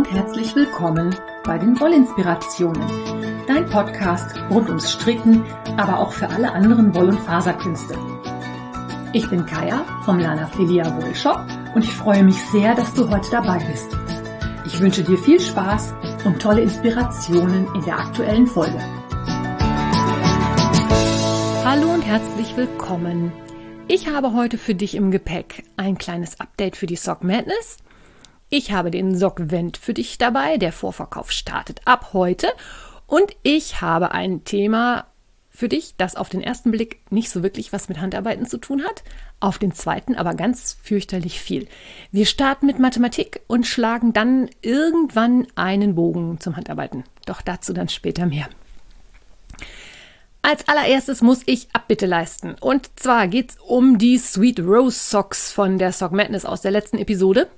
und herzlich willkommen bei den Wollinspirationen, dein Podcast rund ums Stricken, aber auch für alle anderen Woll- und Faserkünste. Ich bin Kaya vom Lana Filia Wollshop und ich freue mich sehr, dass du heute dabei bist. Ich wünsche dir viel Spaß und tolle Inspirationen in der aktuellen Folge. Hallo und herzlich willkommen. Ich habe heute für dich im Gepäck ein kleines Update für die Sock Madness – ich habe den Sockvent für dich dabei. Der Vorverkauf startet ab heute. Und ich habe ein Thema für dich, das auf den ersten Blick nicht so wirklich was mit Handarbeiten zu tun hat, auf den zweiten aber ganz fürchterlich viel. Wir starten mit Mathematik und schlagen dann irgendwann einen Bogen zum Handarbeiten. Doch dazu dann später mehr. Als allererstes muss ich Abbitte leisten. Und zwar geht es um die Sweet Rose Socks von der Sock Madness aus der letzten Episode.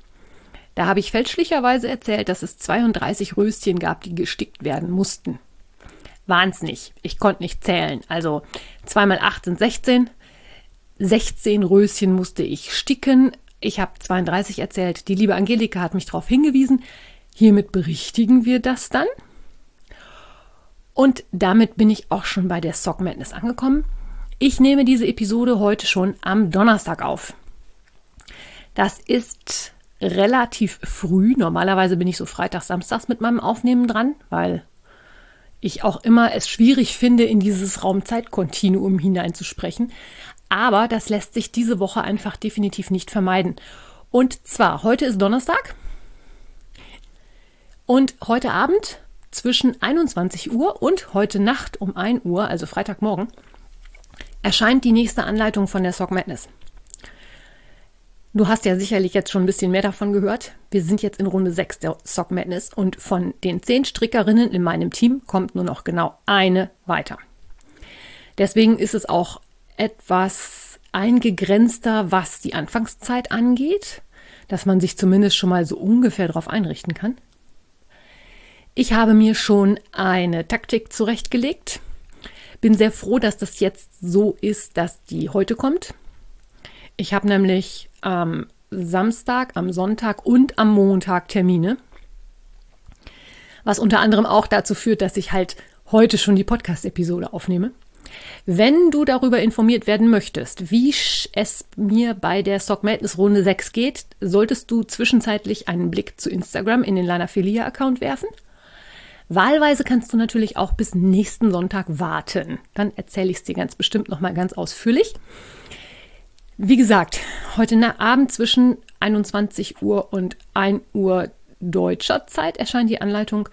Da habe ich fälschlicherweise erzählt, dass es 32 Röschen gab, die gestickt werden mussten. Nicht. Ich konnte nicht zählen. Also 2 mal 8 sind 16. 16 Röschen musste ich sticken. Ich habe 32 erzählt. Die liebe Angelika hat mich darauf hingewiesen. Hiermit berichtigen wir das dann. Und damit bin ich auch schon bei der Sock Madness angekommen. Ich nehme diese Episode heute schon am Donnerstag auf. Das ist relativ früh. Normalerweise bin ich so Freitag, Samstags mit meinem Aufnehmen dran, weil ich auch immer es schwierig finde, in dieses Raumzeitkontinuum hineinzusprechen. Aber das lässt sich diese Woche einfach definitiv nicht vermeiden. Und zwar, heute ist Donnerstag. Und heute Abend zwischen 21 Uhr und heute Nacht um 1 Uhr, also Freitagmorgen, erscheint die nächste Anleitung von der Sock Madness. Du hast ja sicherlich jetzt schon ein bisschen mehr davon gehört. Wir sind jetzt in Runde 6 der Sock Madness und von den 10 Strickerinnen in meinem Team kommt nur noch genau eine weiter. Deswegen ist es auch etwas eingegrenzter, was die Anfangszeit angeht, dass man sich zumindest schon mal so ungefähr darauf einrichten kann. Ich habe mir schon eine Taktik zurechtgelegt. Bin sehr froh, dass das jetzt so ist, dass die heute kommt. Ich habe nämlich am Samstag, am Sonntag und am Montag Termine. Was unter anderem auch dazu führt, dass ich halt heute schon die Podcast-Episode aufnehme. Wenn du darüber informiert werden möchtest, wie es mir bei der Stock Madness Runde 6 geht, solltest du zwischenzeitlich einen Blick zu Instagram in den Lana Filia Account werfen. Wahlweise kannst du natürlich auch bis nächsten Sonntag warten. Dann erzähle ich es dir ganz bestimmt nochmal ganz ausführlich. Wie gesagt, heute Abend zwischen 21 Uhr und 1 Uhr deutscher Zeit erscheint die Anleitung.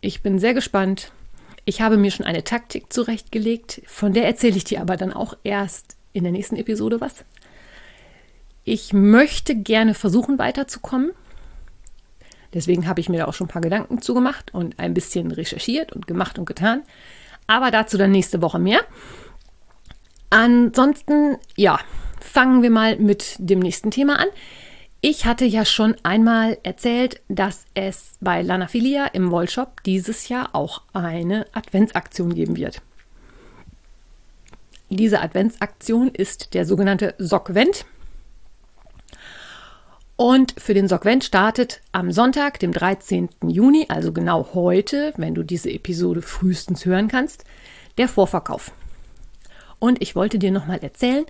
Ich bin sehr gespannt. Ich habe mir schon eine Taktik zurechtgelegt, von der erzähle ich dir aber dann auch erst in der nächsten Episode was. Ich möchte gerne versuchen weiterzukommen. Deswegen habe ich mir da auch schon ein paar Gedanken zugemacht und ein bisschen recherchiert und gemacht und getan. Aber dazu dann nächste Woche mehr. Ansonsten, ja, fangen wir mal mit dem nächsten Thema an. Ich hatte ja schon einmal erzählt, dass es bei Lanafilia im Wollshop dieses Jahr auch eine Adventsaktion geben wird. Diese Adventsaktion ist der sogenannte Sockvent. Und für den Sockvent startet am Sonntag, dem 13. Juni, also genau heute, wenn du diese Episode frühestens hören kannst, der Vorverkauf. Und ich wollte dir nochmal erzählen,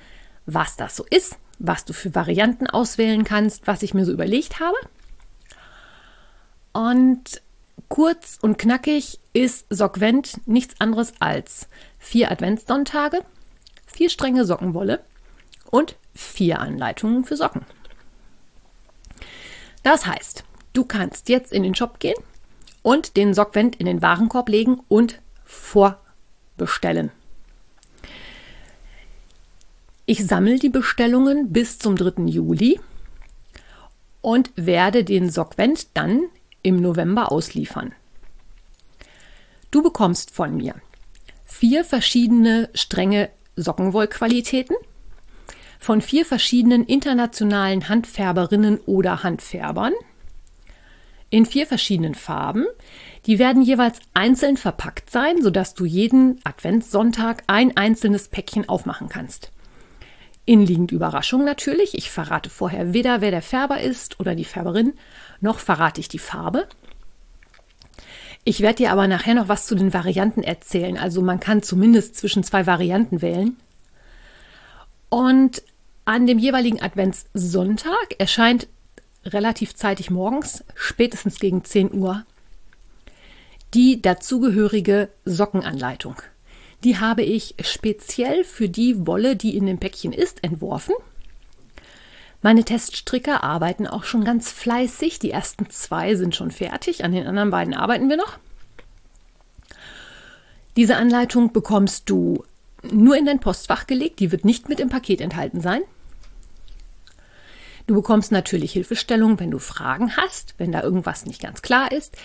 was das so ist, was du für Varianten auswählen kannst, was ich mir so überlegt habe. Und kurz und knackig ist Sockvent nichts anderes als vier Adventssonntage, vier Stränge Sockenwolle und vier Anleitungen für Socken. Das heißt, du kannst jetzt in den Shop gehen und den Sockvent in den Warenkorb legen und vorbestellen. Ich sammle die Bestellungen bis zum 3. Juli und werde den Sockvent dann im November ausliefern. Du bekommst von mir vier verschiedene strenge Sockenwollqualitäten von vier verschiedenen internationalen Handfärberinnen oder Handfärbern in vier verschiedenen Farben. Die werden jeweils einzeln verpackt sein, sodass du jeden Adventssonntag ein einzelnes Päckchen aufmachen kannst. Innenliegend Überraschung natürlich. Ich verrate vorher weder, wer der Färber ist oder die Färberin, noch verrate ich die Farbe. Ich werde dir aber nachher noch was zu den Varianten erzählen. Also man kann zumindest zwischen zwei Varianten wählen. Und an dem jeweiligen Adventssonntag erscheint relativ zeitig morgens, spätestens gegen 10 Uhr, die dazugehörige Sockenanleitung. Die habe ich speziell für die Wolle, die in dem Päckchen ist, entworfen. Meine Teststricker arbeiten auch schon ganz fleißig. Die ersten zwei sind schon fertig. An den anderen beiden arbeiten wir noch. Diese Anleitung bekommst du nur in dein Postfach gelegt. Die wird nicht mit im Paket enthalten sein. Du bekommst natürlich Hilfestellung, wenn du Fragen hast, wenn da irgendwas nicht ganz klar ist.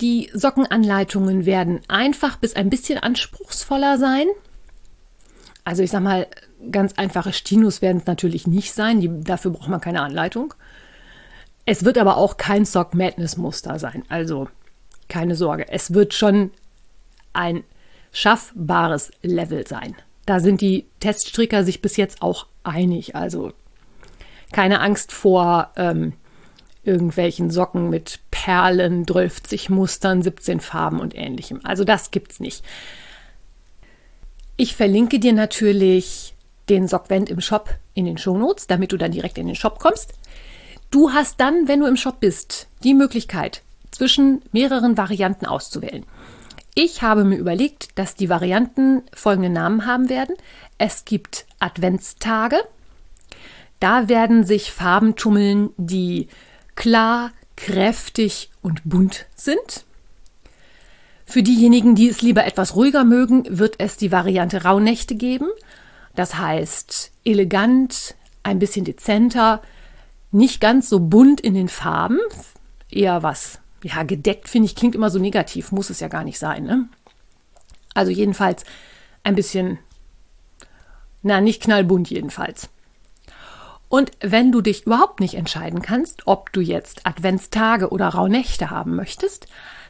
Die Sockenanleitungen werden einfach bis ein bisschen anspruchsvoller sein. Also ich sag mal, ganz einfache Stinos werden es natürlich nicht sein. Die, dafür braucht man keine Anleitung. Es wird aber auch kein Sock Madness Muster sein. Also keine Sorge. Es wird schon ein schaffbares Level sein. Da sind die Teststricker sich bis jetzt auch einig. Also keine Angst vor ähm, irgendwelchen Socken mit Perlen, 12 Mustern, 17 Farben und ähnlichem. Also das gibt's nicht. Ich verlinke dir natürlich den Sockvent im Shop in den Shownotes, damit du dann direkt in den Shop kommst. Du hast dann, wenn du im Shop bist, die Möglichkeit, zwischen mehreren Varianten auszuwählen. Ich habe mir überlegt, dass die Varianten folgende Namen haben werden. Es gibt Adventstage, da werden sich Farben tummeln, die klar, kräftig und bunt sind. Für diejenigen, die es lieber etwas ruhiger mögen, wird es die Variante Rauhnächte geben. Das heißt elegant, ein bisschen dezenter, nicht ganz so bunt in den Farben, eher was, ja, gedeckt finde ich, klingt immer so negativ, muss es ja gar nicht sein. Ne? Also jedenfalls ein bisschen, na, nicht knallbunt jedenfalls. Und wenn du dich überhaupt nicht entscheiden kannst, ob du jetzt Adventstage oder Rauhnächte haben möchtest,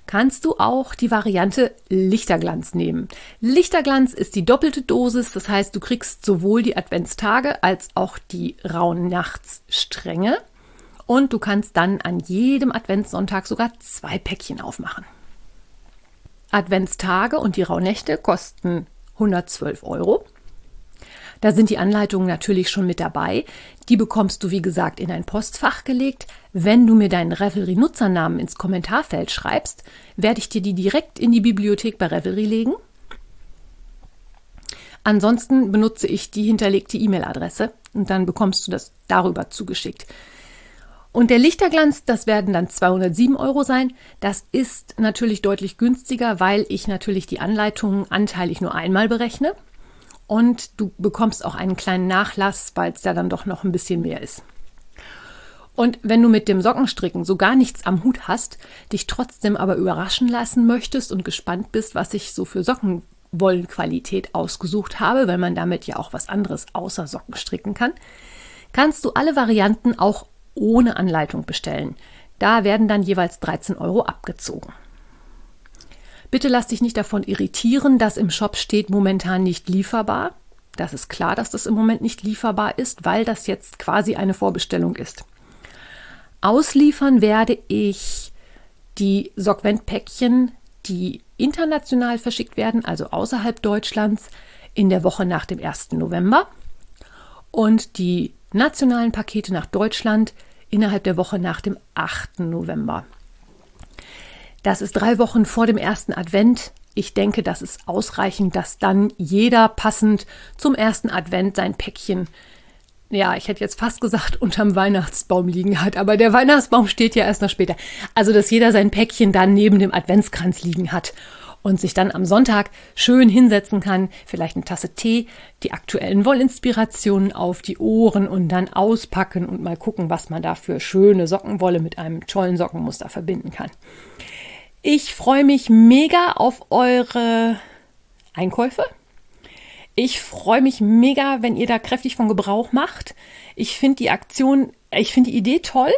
kannst du auch die Variante Lichterglanz nehmen. Lichterglanz ist die doppelte Dosis, das heißt, du kriegst sowohl die Adventstage als auch die Rauhnachtsstränge und du kannst dann an jedem Adventssonntag sogar zwei Päckchen aufmachen. Adventstage und die Rauhnächte kosten 112 Euro. Da sind die Anleitungen natürlich schon mit dabei. Die bekommst du, wie gesagt, in ein Postfach gelegt. Wenn du mir deinen Revelry-Nutzernamen ins Kommentarfeld schreibst, werde ich dir die direkt in die Bibliothek bei Revelry legen. Ansonsten benutze ich die hinterlegte E-Mail-Adresse und dann bekommst du das darüber zugeschickt. Und der Lichterglanz, das werden dann 207 Euro sein. Das ist natürlich deutlich günstiger, weil ich natürlich die Anleitungen anteilig nur einmal berechne und du bekommst auch einen kleinen Nachlass, weil es ja dann doch noch ein bisschen mehr ist. Und wenn du mit dem Sockenstricken so gar nichts am Hut hast, dich trotzdem aber überraschen lassen möchtest und gespannt bist, was ich so für Sockenwollenqualität ausgesucht habe, weil man damit ja auch was anderes außer Socken stricken kann, kannst du alle Varianten auch ohne Anleitung bestellen. Da werden dann jeweils 13 Euro abgezogen. Bitte lass dich nicht davon irritieren, dass im Shop steht momentan nicht lieferbar. Das ist klar, dass das im Moment nicht lieferbar ist, weil das jetzt quasi eine Vorbestellung ist. Ausliefern werde ich die Sockvent-Päckchen, die international verschickt werden, also außerhalb Deutschlands, in der Woche nach dem 1. November und die nationalen Pakete nach Deutschland innerhalb der Woche nach dem 8. November. Das ist drei Wochen vor dem ersten Advent. Ich denke, das ist ausreichend, dass dann jeder passend zum ersten Advent sein Päckchen, ja, ich hätte jetzt fast gesagt, unterm Weihnachtsbaum liegen hat, aber der Weihnachtsbaum steht ja erst noch später. Also, dass jeder sein Päckchen dann neben dem Adventskranz liegen hat und sich dann am Sonntag schön hinsetzen kann, vielleicht eine Tasse Tee, die aktuellen Wollinspirationen auf die Ohren und dann auspacken und mal gucken, was man da für schöne Sockenwolle mit einem tollen Sockenmuster verbinden kann. Ich freue mich mega auf eure Einkäufe. Ich freue mich mega, wenn ihr da kräftig von Gebrauch macht. Ich finde die Aktion, ich finde die Idee toll.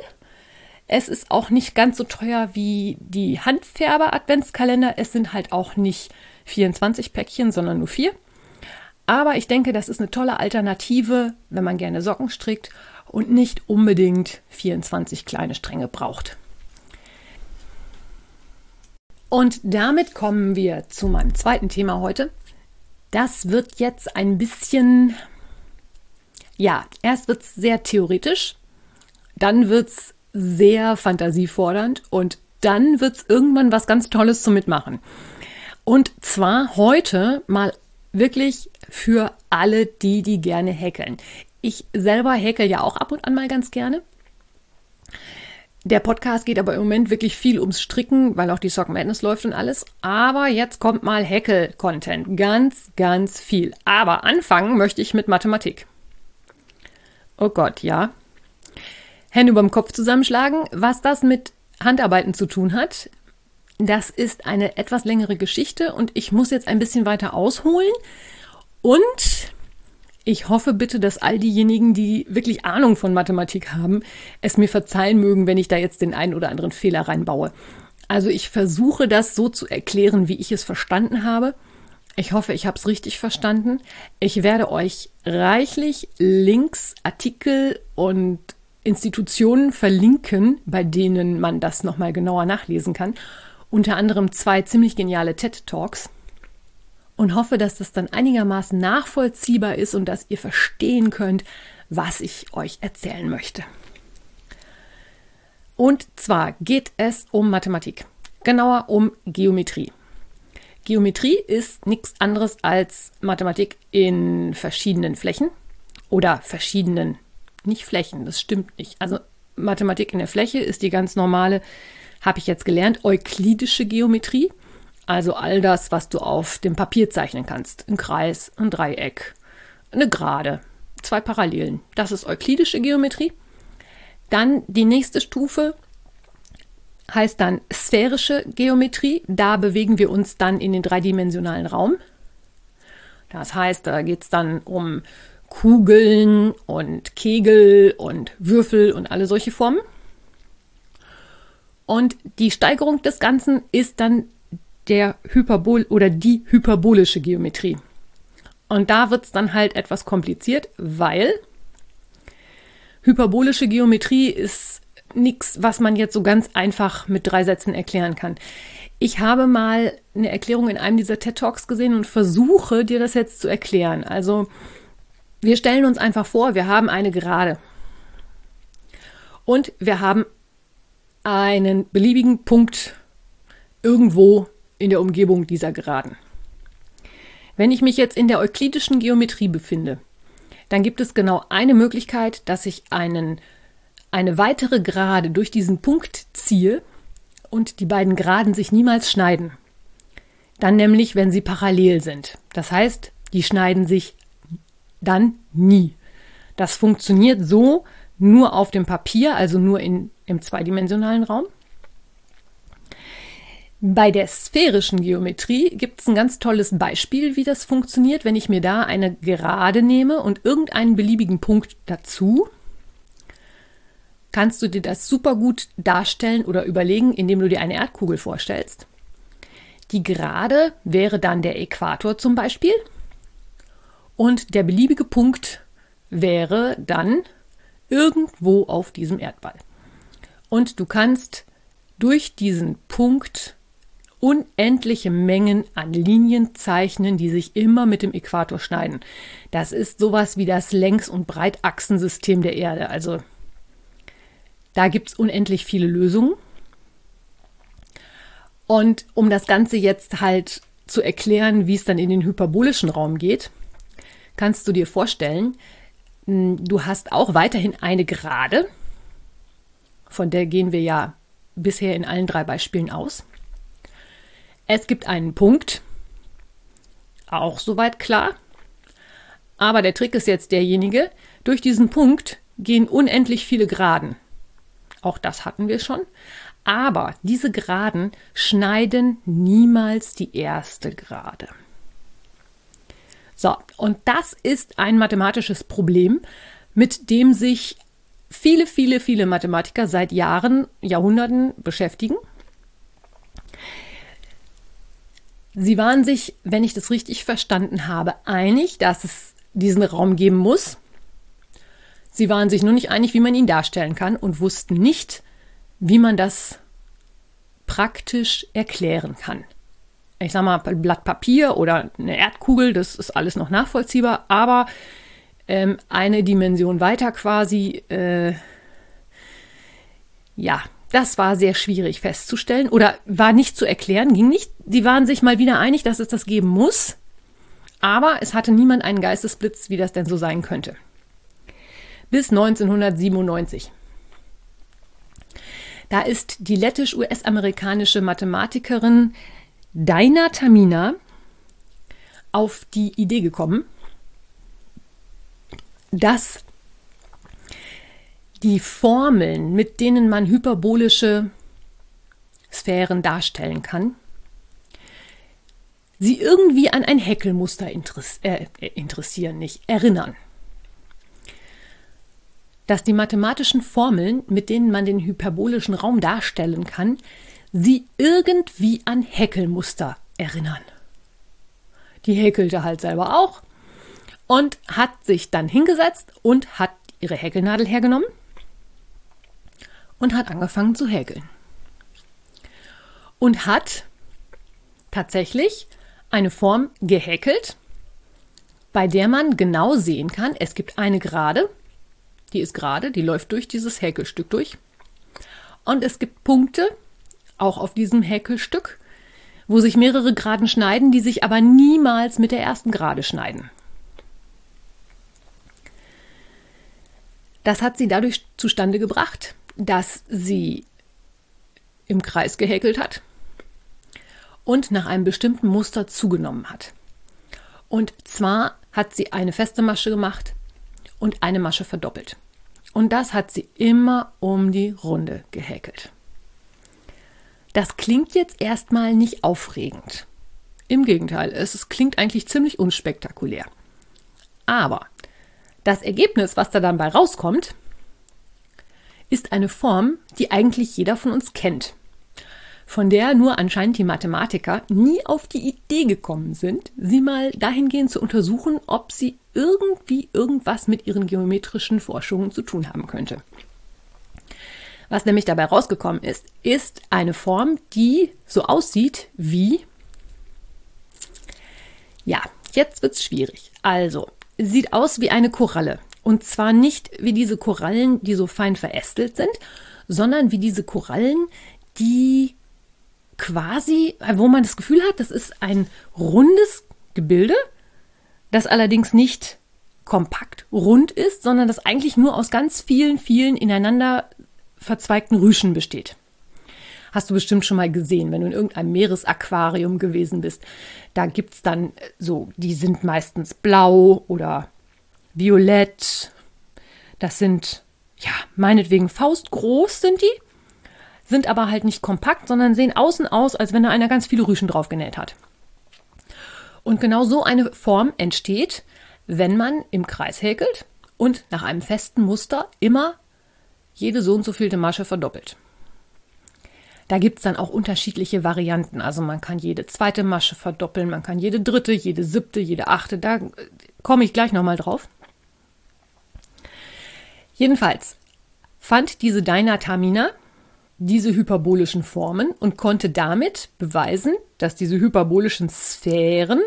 Es ist auch nicht ganz so teuer wie die Handfärber-Adventskalender. Es sind halt auch nicht 24 Päckchen, sondern nur vier. Aber ich denke, das ist eine tolle Alternative, wenn man gerne Socken strickt und nicht unbedingt 24 kleine Stränge braucht. Und damit kommen wir zu meinem zweiten Thema heute. Das wird jetzt ein bisschen, ja, erst wird es sehr theoretisch, dann wird es sehr fantasiefordernd und dann wird es irgendwann was ganz Tolles zum Mitmachen. Und zwar heute mal wirklich für alle die, die gerne häkeln. Ich selber häkel ja auch ab und an mal ganz gerne. Der Podcast geht aber im Moment wirklich viel ums Stricken, weil auch die Sock Madness läuft und alles. Aber jetzt kommt mal Häkel-Content. Ganz, ganz viel. Aber anfangen möchte ich mit Mathematik. Oh Gott, ja. Hände überm Kopf zusammenschlagen. Was das mit Handarbeiten zu tun hat, das ist eine etwas längere Geschichte und ich muss jetzt ein bisschen weiter ausholen. Und ich hoffe bitte, dass all diejenigen, die wirklich Ahnung von Mathematik haben, es mir verzeihen mögen, wenn ich da jetzt den einen oder anderen Fehler reinbaue. Also ich versuche das so zu erklären, wie ich es verstanden habe. Ich hoffe, ich habe es richtig verstanden. Ich werde euch reichlich Links, Artikel und Institutionen verlinken, bei denen man das nochmal genauer nachlesen kann. Unter anderem zwei ziemlich geniale TED Talks und hoffe, dass das dann einigermaßen nachvollziehbar ist und dass ihr verstehen könnt, was ich euch erzählen möchte. Und zwar geht es um Mathematik, genauer um Geometrie. Geometrie ist nichts anderes als Mathematik in verschiedenen Flächen oder verschiedenen, nicht Flächen, das stimmt nicht. Also Mathematik in der Fläche ist die ganz normale, habe ich jetzt gelernt, euklidische Geometrie. Also all das, was du auf dem Papier zeichnen kannst. Ein Kreis, ein Dreieck, eine Gerade, zwei Parallelen. Das ist euklidische Geometrie. Dann die nächste Stufe heißt dann sphärische Geometrie. Da bewegen wir uns dann in den dreidimensionalen Raum. Das heißt, da geht es dann um Kugeln und Kegel und Würfel und alle solche Formen. Und die Steigerung des Ganzen ist dann der Hyperbol oder die hyperbolische Geometrie. Und da wird es dann halt etwas kompliziert, weil hyperbolische Geometrie ist nichts, was man jetzt so ganz einfach mit drei Sätzen erklären kann. Ich habe mal eine Erklärung in einem dieser TED Talks gesehen und versuche dir das jetzt zu erklären. Also wir stellen uns einfach vor, wir haben eine Gerade und wir haben einen beliebigen Punkt irgendwo in der Umgebung dieser Geraden. Wenn ich mich jetzt in der euklidischen Geometrie befinde, dann gibt es genau eine Möglichkeit, dass ich einen, eine weitere Gerade durch diesen Punkt ziehe und die beiden Geraden sich niemals schneiden. Dann nämlich, wenn sie parallel sind. Das heißt, die schneiden sich dann nie. Das funktioniert so nur auf dem Papier, also nur in, im zweidimensionalen Raum. Bei der sphärischen Geometrie gibt es ein ganz tolles Beispiel, wie das funktioniert, wenn ich mir da eine Gerade nehme und irgendeinen beliebigen Punkt dazu. Kannst du dir das super gut darstellen oder überlegen, indem du dir eine Erdkugel vorstellst. Die Gerade wäre dann der Äquator zum Beispiel und der beliebige Punkt wäre dann irgendwo auf diesem Erdball. Und du kannst durch diesen Punkt unendliche Mengen an Linien zeichnen, die sich immer mit dem Äquator schneiden. Das ist sowas wie das Längs- und Breitachsensystem der Erde. Also da gibt es unendlich viele Lösungen. Und um das Ganze jetzt halt zu erklären, wie es dann in den hyperbolischen Raum geht, kannst du dir vorstellen, hm, du hast auch weiterhin eine Gerade, von der gehen wir ja bisher in allen drei Beispielen aus. Es gibt einen Punkt, auch soweit klar. Aber der Trick ist jetzt derjenige, durch diesen Punkt gehen unendlich viele Geraden. Auch das hatten wir schon. Aber diese Geraden schneiden niemals die erste Gerade. So, und das ist ein mathematisches Problem, mit dem sich viele, viele, viele Mathematiker seit Jahren, Jahrhunderten beschäftigen. Sie waren sich, wenn ich das richtig verstanden habe, einig, dass es diesen Raum geben muss. Sie waren sich nur nicht einig, wie man ihn darstellen kann und wussten nicht, wie man das praktisch erklären kann. Ich sag mal, ein Blatt Papier oder eine Erdkugel, das ist alles noch nachvollziehbar, aber ähm, eine Dimension weiter quasi, äh, ja, das war sehr schwierig festzustellen oder war nicht zu erklären, ging nicht. Die waren sich mal wieder einig, dass es das geben muss, aber es hatte niemand einen Geistesblitz, wie das denn so sein könnte. Bis 1997. Da ist die lettisch-US-amerikanische Mathematikerin Daina Tamina auf die Idee gekommen, dass die Formeln, mit denen man hyperbolische Sphären darstellen kann, sie irgendwie an ein Häckelmuster äh, interessieren, nicht erinnern. Dass die mathematischen Formeln, mit denen man den hyperbolischen Raum darstellen kann, sie irgendwie an Häckelmuster erinnern. Die häkelte halt selber auch und hat sich dann hingesetzt und hat ihre Häkelnadel hergenommen und hat angefangen zu häkeln. Und hat tatsächlich eine Form gehäkelt, bei der man genau sehen kann, es gibt eine Gerade, die ist gerade, die läuft durch dieses Häkelstück durch. Und es gibt Punkte, auch auf diesem Häkelstück, wo sich mehrere Geraden schneiden, die sich aber niemals mit der ersten Gerade schneiden. Das hat sie dadurch zustande gebracht, dass sie im Kreis gehäkelt hat und nach einem bestimmten Muster zugenommen hat. Und zwar hat sie eine feste Masche gemacht und eine Masche verdoppelt. Und das hat sie immer um die Runde gehäkelt. Das klingt jetzt erstmal nicht aufregend. Im Gegenteil, es klingt eigentlich ziemlich unspektakulär. Aber das Ergebnis, was da dann bei rauskommt, ist eine Form, die eigentlich jeder von uns kennt, von der nur anscheinend die Mathematiker nie auf die Idee gekommen sind, sie mal dahingehend zu untersuchen, ob sie irgendwie irgendwas mit ihren geometrischen Forschungen zu tun haben könnte. Was nämlich dabei rausgekommen ist, ist eine Form, die so aussieht wie. Ja, jetzt wird's schwierig. Also, sieht aus wie eine Koralle. Und zwar nicht wie diese Korallen, die so fein verästelt sind, sondern wie diese Korallen, die quasi, wo man das Gefühl hat, das ist ein rundes Gebilde, das allerdings nicht kompakt rund ist, sondern das eigentlich nur aus ganz vielen, vielen ineinander verzweigten Rüschen besteht. Hast du bestimmt schon mal gesehen, wenn du in irgendeinem Meeresaquarium gewesen bist. Da gibt es dann so, die sind meistens blau oder violett. Das sind, ja, meinetwegen faustgroß sind die, sind aber halt nicht kompakt, sondern sehen außen aus, als wenn da einer ganz viele Rüschen drauf genäht hat. Und genau so eine Form entsteht, wenn man im Kreis häkelt und nach einem festen Muster immer jede so und so vielte Masche verdoppelt. Da gibt es dann auch unterschiedliche Varianten. Also man kann jede zweite Masche verdoppeln, man kann jede dritte, jede siebte, jede achte. Da komme ich gleich nochmal drauf. Jedenfalls fand diese Dynatamina diese hyperbolischen Formen und konnte damit beweisen, dass diese hyperbolischen Sphären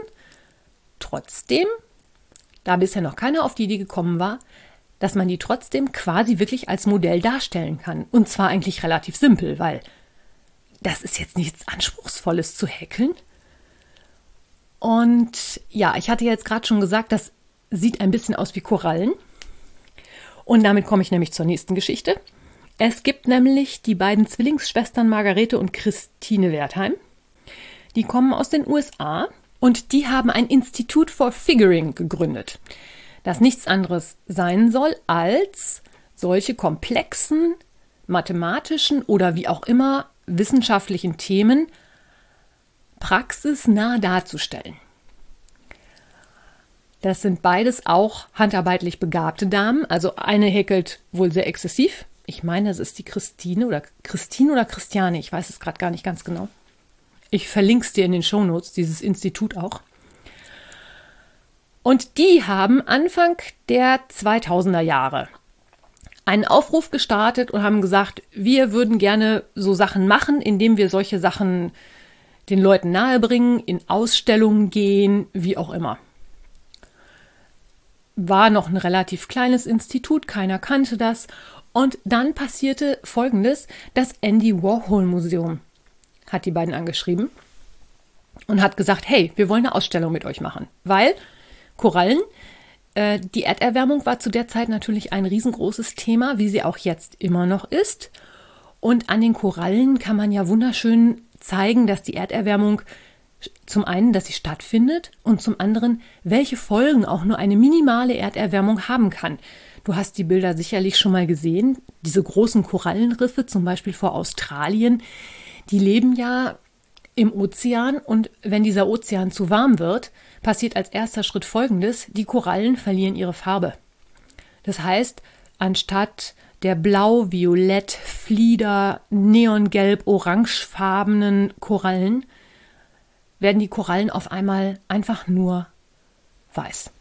trotzdem, da bisher noch keiner auf die Idee gekommen war, dass man die trotzdem quasi wirklich als Modell darstellen kann. Und zwar eigentlich relativ simpel, weil das ist jetzt nichts Anspruchsvolles zu häkeln. Und ja, ich hatte jetzt gerade schon gesagt, das sieht ein bisschen aus wie Korallen. Und damit komme ich nämlich zur nächsten Geschichte. Es gibt nämlich die beiden Zwillingsschwestern Margarete und Christine Wertheim. Die kommen aus den USA und die haben ein Institut for Figuring gegründet das nichts anderes sein soll als solche komplexen mathematischen oder wie auch immer wissenschaftlichen Themen praxisnah darzustellen. Das sind beides auch handarbeitlich begabte Damen. Also eine häkelt wohl sehr exzessiv. Ich meine, es ist die Christine oder Christine oder Christiane. Ich weiß es gerade gar nicht ganz genau. Ich verlinke es dir in den Shownotes, dieses Institut auch. Und die haben Anfang der 2000er Jahre einen Aufruf gestartet und haben gesagt, wir würden gerne so Sachen machen, indem wir solche Sachen den Leuten nahebringen, in Ausstellungen gehen, wie auch immer. War noch ein relativ kleines Institut, keiner kannte das. Und dann passierte Folgendes, das Andy Warhol Museum hat die beiden angeschrieben und hat gesagt, hey, wir wollen eine Ausstellung mit euch machen, weil Korallen äh, die Erderwärmung war zu der Zeit natürlich ein riesengroßes Thema, wie sie auch jetzt immer noch ist. Und an den Korallen kann man ja wunderschön zeigen, dass die Erderwärmung zum einen, dass sie stattfindet und zum anderen, welche Folgen auch nur eine minimale Erderwärmung haben kann. Du hast die Bilder sicherlich schon mal gesehen. Diese großen Korallenriffe, zum Beispiel vor Australien, die leben ja im Ozean und wenn dieser Ozean zu warm wird, passiert als erster Schritt Folgendes, die Korallen verlieren ihre Farbe. Das heißt, anstatt der blau, violett, flieder, neongelb, orangefarbenen Korallen werden die Korallen auf einmal einfach nur weiß.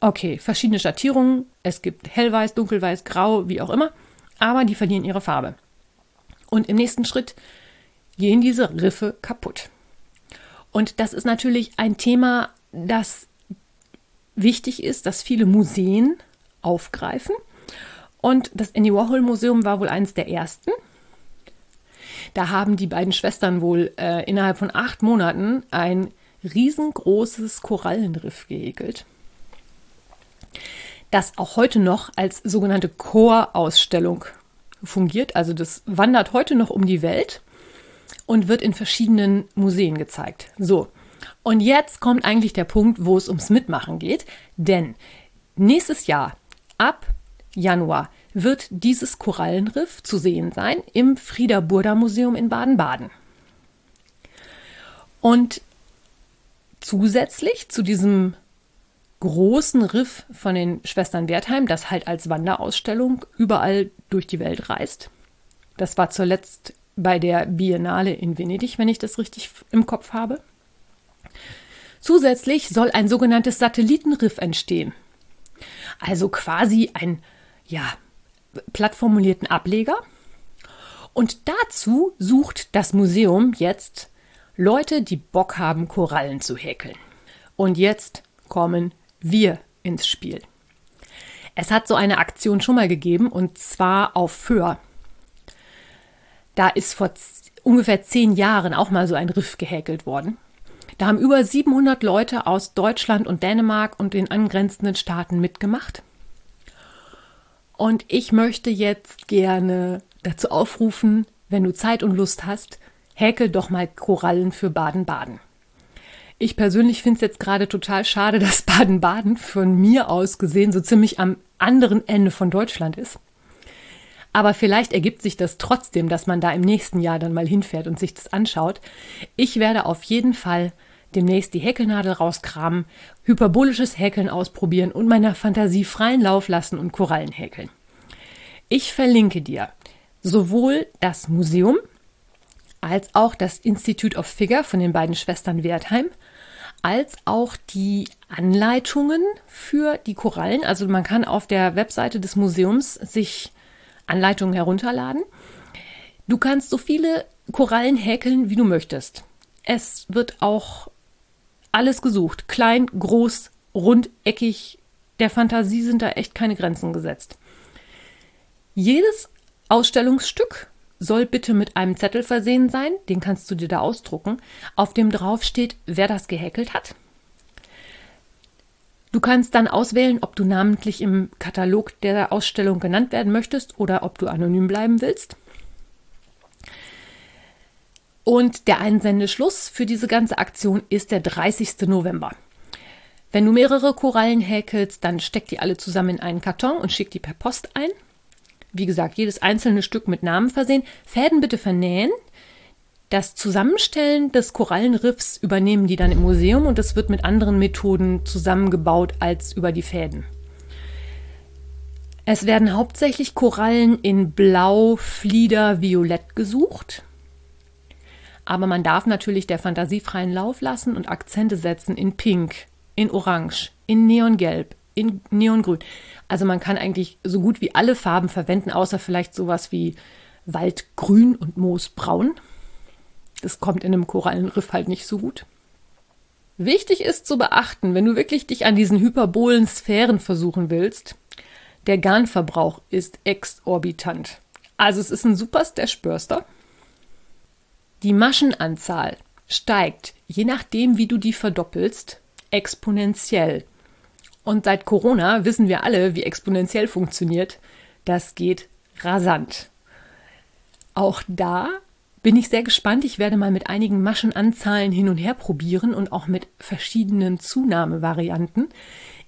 Okay, verschiedene Schattierungen. Es gibt hellweiß, dunkelweiß, grau, wie auch immer. Aber die verlieren ihre Farbe. Und im nächsten Schritt gehen diese Riffe kaputt. Und das ist natürlich ein Thema, das wichtig ist, dass viele Museen aufgreifen. Und das Andy Warhol Museum war wohl eines der ersten. Da haben die beiden Schwestern wohl äh, innerhalb von acht Monaten ein riesengroßes Korallenriff gehäkelt, das auch heute noch als sogenannte Chorausstellung fungiert. Also das wandert heute noch um die Welt und wird in verschiedenen Museen gezeigt. So. Und jetzt kommt eigentlich der Punkt, wo es ums Mitmachen geht, denn nächstes Jahr, ab Januar, wird dieses Korallenriff zu sehen sein im Frieder Burda Museum in Baden-Baden. Und zusätzlich zu diesem großen Riff von den Schwestern Wertheim, das halt als Wanderausstellung überall durch die Welt reist. Das war zuletzt bei der Biennale in Venedig, wenn ich das richtig im Kopf habe. Zusätzlich soll ein sogenanntes Satellitenriff entstehen. Also quasi ein, ja, plattformulierten Ableger. Und dazu sucht das Museum jetzt Leute, die Bock haben, Korallen zu häkeln. Und jetzt kommen wir ins Spiel. Es hat so eine Aktion schon mal gegeben und zwar auf Föhr. Da ist vor ungefähr zehn Jahren auch mal so ein Riff gehäkelt worden. Da haben über 700 Leute aus Deutschland und Dänemark und den angrenzenden Staaten mitgemacht. Und ich möchte jetzt gerne dazu aufrufen, wenn du Zeit und Lust hast, häkel doch mal Korallen für Baden-Baden. Ich persönlich finde es jetzt gerade total schade, dass Baden-Baden von mir aus gesehen so ziemlich am anderen Ende von Deutschland ist. Aber vielleicht ergibt sich das trotzdem, dass man da im nächsten Jahr dann mal hinfährt und sich das anschaut. Ich werde auf jeden Fall demnächst die Häkelnadel rauskramen, hyperbolisches Häkeln ausprobieren und meiner Fantasie freien Lauf lassen und Korallen häkeln. Ich verlinke dir sowohl das Museum als auch das Institute of Figure von den beiden Schwestern Wertheim, als auch die Anleitungen für die Korallen. Also man kann auf der Webseite des Museums sich Anleitungen herunterladen. Du kannst so viele Korallen häkeln, wie du möchtest. Es wird auch alles gesucht. Klein, groß, rund, eckig. Der Fantasie sind da echt keine Grenzen gesetzt. Jedes Ausstellungsstück soll bitte mit einem Zettel versehen sein, den kannst du dir da ausdrucken, auf dem drauf steht, wer das gehäkelt hat, Du kannst dann auswählen, ob du namentlich im Katalog der Ausstellung genannt werden möchtest oder ob du anonym bleiben willst. Und der Einsendeschluss für diese ganze Aktion ist der 30. November. Wenn du mehrere Korallen häkelst, dann steck die alle zusammen in einen Karton und schick die per Post ein. Wie gesagt, jedes einzelne Stück mit Namen versehen. Fäden bitte vernähen. Das Zusammenstellen des Korallenriffs übernehmen die dann im Museum und es wird mit anderen Methoden zusammengebaut als über die Fäden. Es werden hauptsächlich Korallen in Blau, Flieder, Violett gesucht. Aber man darf natürlich der Fantasie freien Lauf lassen und Akzente setzen in Pink, in Orange, in Neongelb, in Neongrün. Also man kann eigentlich so gut wie alle Farben verwenden, außer vielleicht sowas wie Waldgrün und Moosbraun. Das kommt in einem Korallenriff halt nicht so gut. Wichtig ist zu beachten, wenn du wirklich dich an diesen hyperbolen Sphären versuchen willst, der Garnverbrauch ist exorbitant. Also es ist ein super Stash-Burster. Die Maschenanzahl steigt, je nachdem, wie du die verdoppelst, exponentiell. Und seit Corona wissen wir alle, wie exponentiell funktioniert. Das geht rasant. Auch da bin ich sehr gespannt. Ich werde mal mit einigen Maschenanzahlen hin und her probieren und auch mit verschiedenen Zunahmevarianten.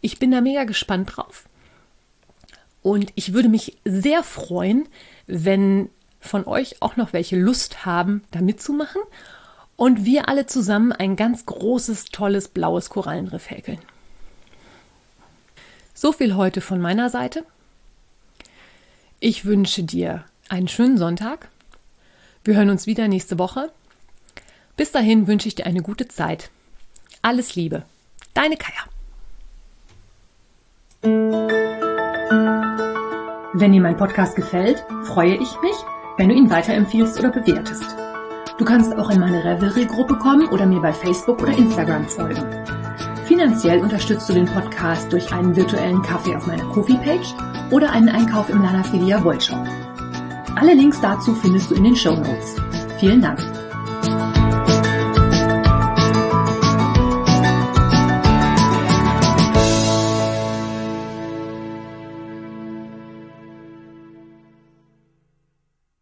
Ich bin da mega gespannt drauf. Und ich würde mich sehr freuen, wenn von euch auch noch welche Lust haben, da mitzumachen und wir alle zusammen ein ganz großes, tolles blaues Korallenriff häkeln. So viel heute von meiner Seite. Ich wünsche dir einen schönen Sonntag. Wir hören uns wieder nächste Woche. Bis dahin wünsche ich dir eine gute Zeit. Alles Liebe. Deine Kaya. Wenn dir mein Podcast gefällt, freue ich mich, wenn du ihn weiterempfiehlst oder bewertest. Du kannst auch in meine Revelry-Gruppe kommen oder mir bei Facebook oder Instagram folgen. Finanziell unterstützt du den Podcast durch einen virtuellen Kaffee auf meiner Kofi-Page oder einen Einkauf im Lana Filia Wollshop. Alle Links dazu findest du in den Show Notes. Vielen Dank.